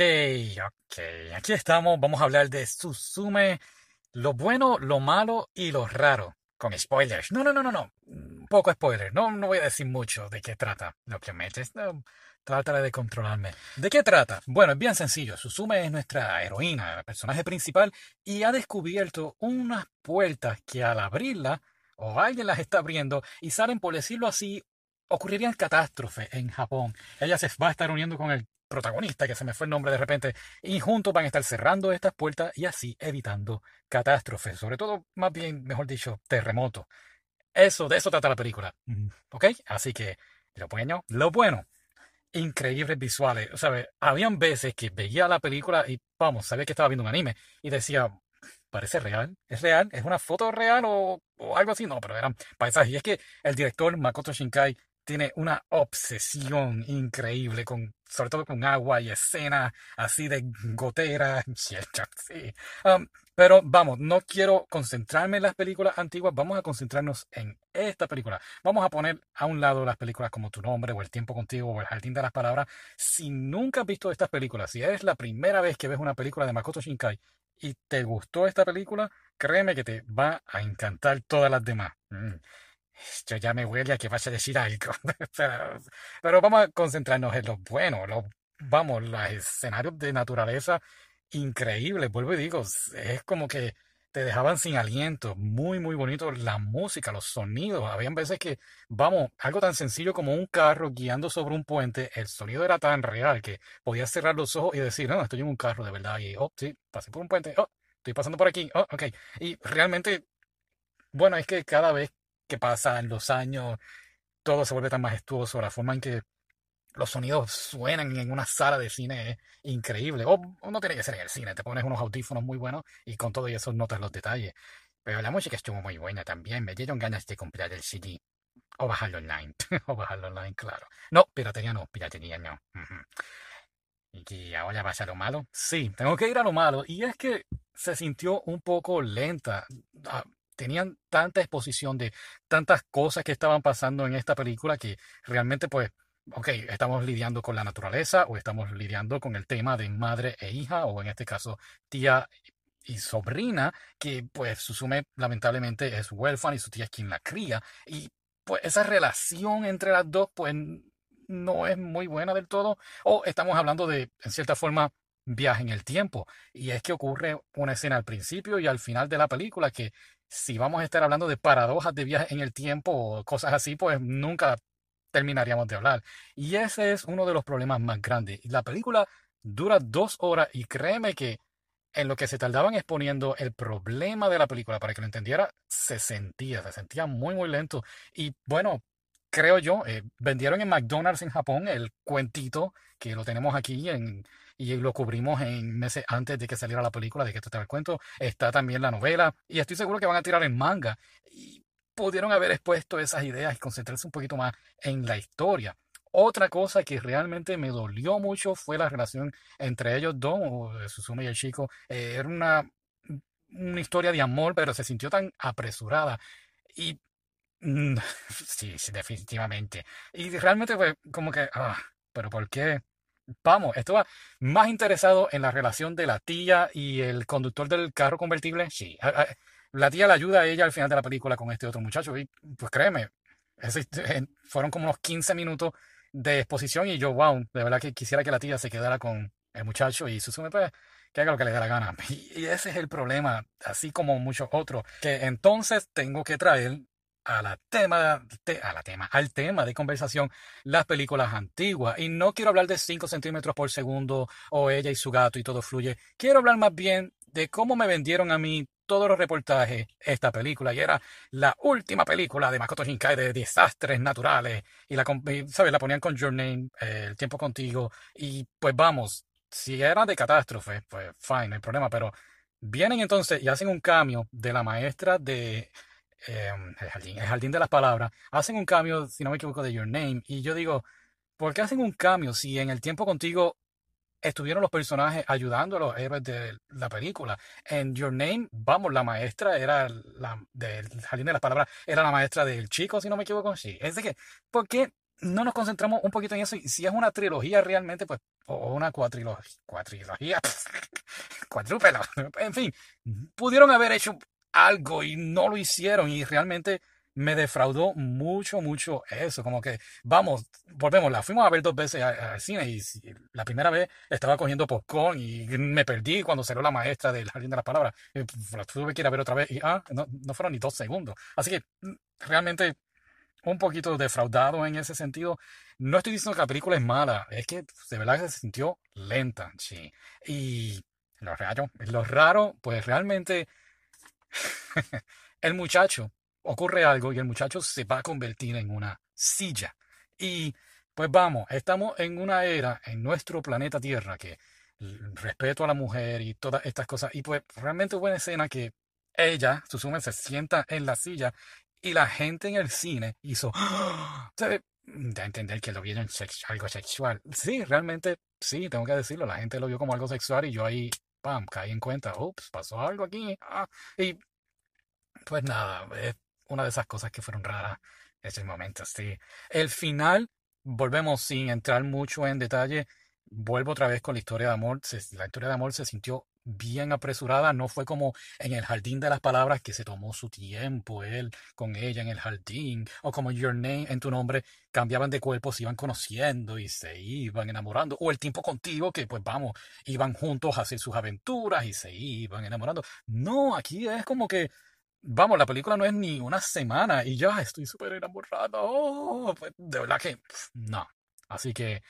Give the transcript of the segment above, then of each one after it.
ok. Aquí estamos. Vamos a hablar de Susume, lo bueno, lo malo y lo raro. Con spoilers. No, no, no, no, no. Poco spoiler. No, no voy a decir mucho de qué trata. Lo que metes. No, de controlarme. ¿De qué trata? Bueno, es bien sencillo. Susume es nuestra heroína, el personaje principal, y ha descubierto unas puertas que al abrirlas, o alguien las está abriendo, y salen, por decirlo así, ocurrirían catástrofes en Japón. Ella se va a estar uniendo con el protagonista, que se me fue el nombre de repente, y juntos van a estar cerrando estas puertas y así evitando catástrofes, sobre todo, más bien, mejor dicho, terremotos. Eso, de eso trata la película. ¿Ok? Así que, lo bueno, lo bueno, increíbles visuales. ¿Sabes? Habían veces que veía la película y, vamos, sabía que estaba viendo un anime y decía, parece real, es real, es una foto real o, o algo así. No, pero eran paisajes. Y es que el director Makoto Shinkai tiene una obsesión increíble, con, sobre todo con agua y escenas así de gotera. Sí. Um, pero vamos, no quiero concentrarme en las películas antiguas, vamos a concentrarnos en esta película. Vamos a poner a un lado las películas como Tu Nombre o El Tiempo Contigo o El Jardín de las Palabras. Si nunca has visto estas películas, si es la primera vez que ves una película de Makoto Shinkai y te gustó esta película, créeme que te va a encantar todas las demás. Mm. Esto ya me huele a que vaya a decir algo. pero, vamos a concentrarnos en lo bueno. Lo, vamos, los escenarios de naturaleza increíbles. Vuelvo y digo, es como que te dejaban sin aliento. Muy, muy bonito. La música, los sonidos. Habían veces que, vamos, algo tan sencillo como un carro guiando sobre un puente. El sonido era tan real que podías cerrar los ojos y decir, no, estoy en un carro de verdad. Y, oh, sí, pasé por un puente. Oh, estoy pasando por aquí. Oh, ok. Y realmente, bueno, es que cada vez que pasan los años, todo se vuelve tan majestuoso, la forma en que los sonidos suenan en una sala de cine es increíble. O, no tiene que ser en el cine, te pones unos audífonos muy buenos y con todo eso notas los detalles. Pero la música estuvo muy buena también, me dieron ganas de comprar el CD. O bajarlo online, o bajarlo online, claro. No, piratería no, piratería no. ¿Y ahora vas a lo malo? Sí, tengo que ir a lo malo. Y es que se sintió un poco lenta. Tenían tanta exposición de tantas cosas que estaban pasando en esta película que realmente pues, ok, estamos lidiando con la naturaleza o estamos lidiando con el tema de madre e hija o en este caso tía y sobrina que pues Susume lamentablemente es huérfana y su tía es quien la cría. Y pues esa relación entre las dos pues no es muy buena del todo. O estamos hablando de en cierta forma viaje en el tiempo. Y es que ocurre una escena al principio y al final de la película que si vamos a estar hablando de paradojas de viaje en el tiempo o cosas así, pues nunca terminaríamos de hablar. Y ese es uno de los problemas más grandes. La película dura dos horas y créeme que en lo que se tardaban exponiendo el problema de la película para que lo entendiera, se sentía, se sentía muy, muy lento. Y bueno, creo yo, eh, vendieron en McDonald's en Japón el cuentito que lo tenemos aquí en, y lo cubrimos en meses antes de que saliera la película, de que esto está el cuento. Está también la novela y estoy seguro que van a tirar en manga. Y pudieron haber expuesto esas ideas y concentrarse un poquito más en la historia. Otra cosa que realmente me dolió mucho fue la relación entre ellos dos, Susume y el chico. Eh, era una, una historia de amor, pero se sintió tan apresurada. Y sí, sí, definitivamente. Y realmente fue como que, ah, pero ¿por qué? Vamos, estaba más interesado en la relación de la tía y el conductor del carro convertible. Sí, la tía le ayuda a ella al final de la película con este otro muchacho. Y pues créeme, fueron como unos 15 minutos de exposición y yo, wow, de verdad que quisiera que la tía se quedara con el muchacho y Susume pues que haga lo que le dé la gana. Y ese es el problema, así como muchos otros, que entonces tengo que traer a la tema, a la tema, al tema de conversación las películas antiguas. Y no quiero hablar de 5 centímetros por segundo o ella y su gato y todo fluye. Quiero hablar más bien de cómo me vendieron a mí todos los reportajes esta película. Y era la última película de Makoto Shinkai de desastres naturales. Y la, ¿sabes? la ponían con Your Name, eh, El tiempo contigo. Y pues vamos, si era de catástrofe, pues fine, no hay problema. Pero vienen entonces y hacen un cambio de la maestra de Em, el, jardín, el jardín de las palabras, hacen un cambio, si no me equivoco, de Your Name. Y yo digo, ¿por qué hacen un cambio si en el tiempo contigo estuvieron los personajes ayudando a los héroes de la película? En Your Name, vamos, la maestra era la del jardín de las palabras, era la maestra del chico, si no me equivoco. Sí, es de que, ¿por qué no nos concentramos un poquito en eso. Y si es una trilogía realmente, pues, o una cuatrilogía, cuatrilogía, cuadrúpelo, en fin, pudieron haber hecho algo y no lo hicieron y realmente me defraudó mucho, mucho eso. Como que, vamos, volvemos, la fuimos a ver dos veces al cine y la primera vez estaba cogiendo popcorn y me perdí cuando salió la maestra del Jardín de las Palabras. La tuve que ir a ver otra vez y, ah, no, no fueron ni dos segundos. Así que, mm, realmente, un poquito defraudado en ese sentido. No estoy diciendo que la película es mala, es que de verdad se sintió lenta, sí. Y lo raro, lo raro, pues realmente el muchacho ocurre algo y el muchacho se va a convertir en una silla. Y pues vamos, estamos en una era en nuestro planeta Tierra que respeto a la mujer y todas estas cosas. Y pues realmente buena escena que ella, Susume, se sienta en la silla y la gente en el cine hizo, de entender que lo vieron algo sexual. Sí, realmente, sí, tengo que decirlo, la gente lo vio como algo sexual y yo ahí, pam, caí en cuenta, ups, pasó algo aquí. Ah, y pues nada, es una de esas cosas que fueron raras ese momento, sí. El final, volvemos sin entrar mucho en detalle, vuelvo otra vez con la historia de amor. la historia de amor se sintió bien apresurada, no fue como en el jardín de las palabras que se tomó su tiempo él con ella en el jardín, o como Your Name en tu nombre cambiaban de cuerpo, se iban conociendo y se iban enamorando, o el tiempo contigo que pues vamos, iban juntos a hacer sus aventuras y se iban enamorando. No, aquí es como que Vamos, la película no es ni una semana y ya estoy súper enamorado. Oh, pues, de verdad que no. Así que,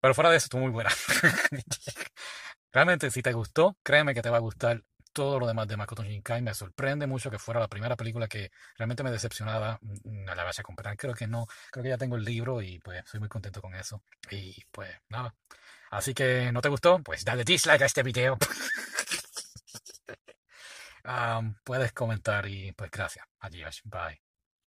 pero fuera de eso, estuvo muy buena. Realmente, si te gustó, créeme que te va a gustar todo lo demás de Makoto Shinkai. Me sorprende mucho que fuera la primera película que realmente me decepcionaba. Mm, no la vaya a comprar. Creo que no. Creo que ya tengo el libro y pues soy muy contento con eso. Y pues nada. Así que, ¿no te gustó? Pues dale dislike a este video. puedes comentar y pues gracias. Adiós. Bye.